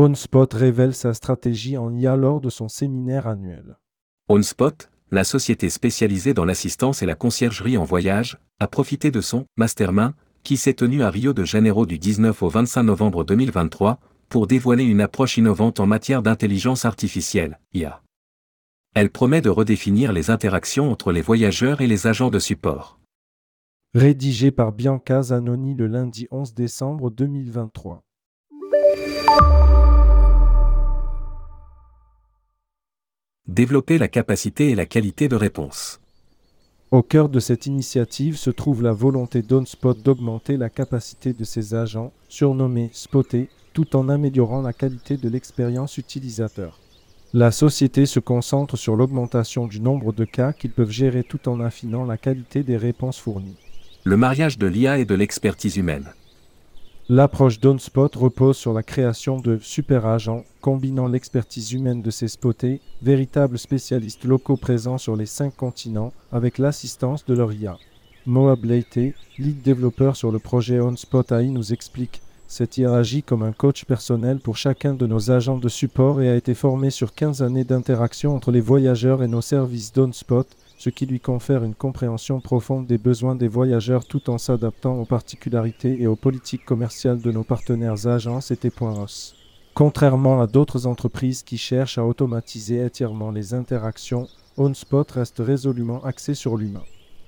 OnSpot révèle sa stratégie en IA lors de son séminaire annuel. OnSpot, la société spécialisée dans l'assistance et la conciergerie en voyage, a profité de son Mastermind, qui s'est tenu à Rio de Janeiro du 19 au 25 novembre 2023, pour dévoiler une approche innovante en matière d'intelligence artificielle, IA. Elle promet de redéfinir les interactions entre les voyageurs et les agents de support. Rédigé par Bianca Zanoni le lundi 11 décembre 2023. Développer la capacité et la qualité de réponse. Au cœur de cette initiative se trouve la volonté d'OnSpot d'augmenter la capacité de ses agents, surnommés spotés, tout en améliorant la qualité de l'expérience utilisateur. La société se concentre sur l'augmentation du nombre de cas qu'ils peuvent gérer tout en affinant la qualité des réponses fournies. Le mariage de l'IA et de l'expertise humaine. L'approche d'OnSpot repose sur la création de super agents, combinant l'expertise humaine de ces spotés, véritables spécialistes locaux présents sur les cinq continents, avec l'assistance de leur IA. Moab Leite, lead développeur sur le projet OnSpot AI, nous explique cette IA agit comme un coach personnel pour chacun de nos agents de support et a été formé sur 15 années d'interaction entre les voyageurs et nos services d'OnSpot, ce qui lui confère une compréhension profonde des besoins des voyageurs tout en s'adaptant aux particularités et aux politiques commerciales de nos partenaires agences et. Contrairement à d'autres entreprises qui cherchent à automatiser entièrement les interactions, OnSpot reste résolument axé sur l'humain.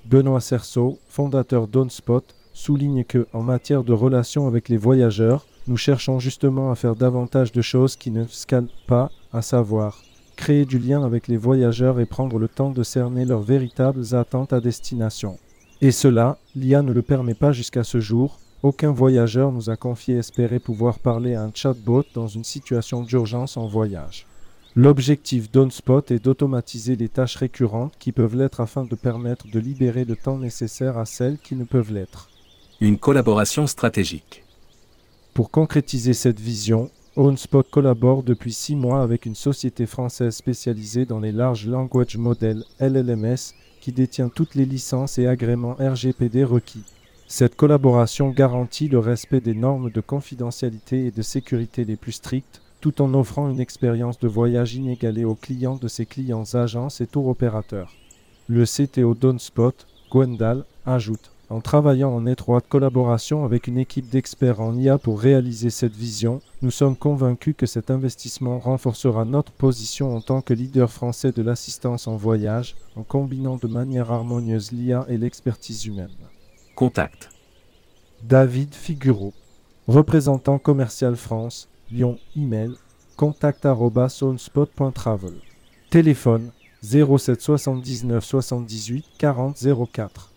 Benoît Cerceau, fondateur d'OnSpot, souligne que, en matière de relations avec les voyageurs, nous cherchons justement à faire davantage de choses qui ne scalent pas, à savoir créer du lien avec les voyageurs et prendre le temps de cerner leurs véritables attentes à destination. Et cela, l'IA ne le permet pas jusqu'à ce jour. Aucun voyageur nous a confié espérer pouvoir parler à un chatbot dans une situation d'urgence en voyage. L'objectif d'OnSpot est d'automatiser les tâches récurrentes qui peuvent l'être afin de permettre de libérer le temps nécessaire à celles qui ne peuvent l'être. Une collaboration stratégique. Pour concrétiser cette vision, OwnSpot collabore depuis six mois avec une société française spécialisée dans les Large Language Models LLMS qui détient toutes les licences et agréments RGPD requis. Cette collaboration garantit le respect des normes de confidentialité et de sécurité les plus strictes, tout en offrant une expérience de voyage inégalée aux clients de ses clients agences et tour opérateurs. Le CTO d'OwnSpot, Gwendal, ajoute en travaillant en étroite collaboration avec une équipe d'experts en IA pour réaliser cette vision, nous sommes convaincus que cet investissement renforcera notre position en tant que leader français de l'assistance en voyage en combinant de manière harmonieuse l'IA et l'expertise humaine. Contact. David Figuro, représentant commercial France, Lyon, email contact@onspot.travel. Téléphone 07 79 78 40 04.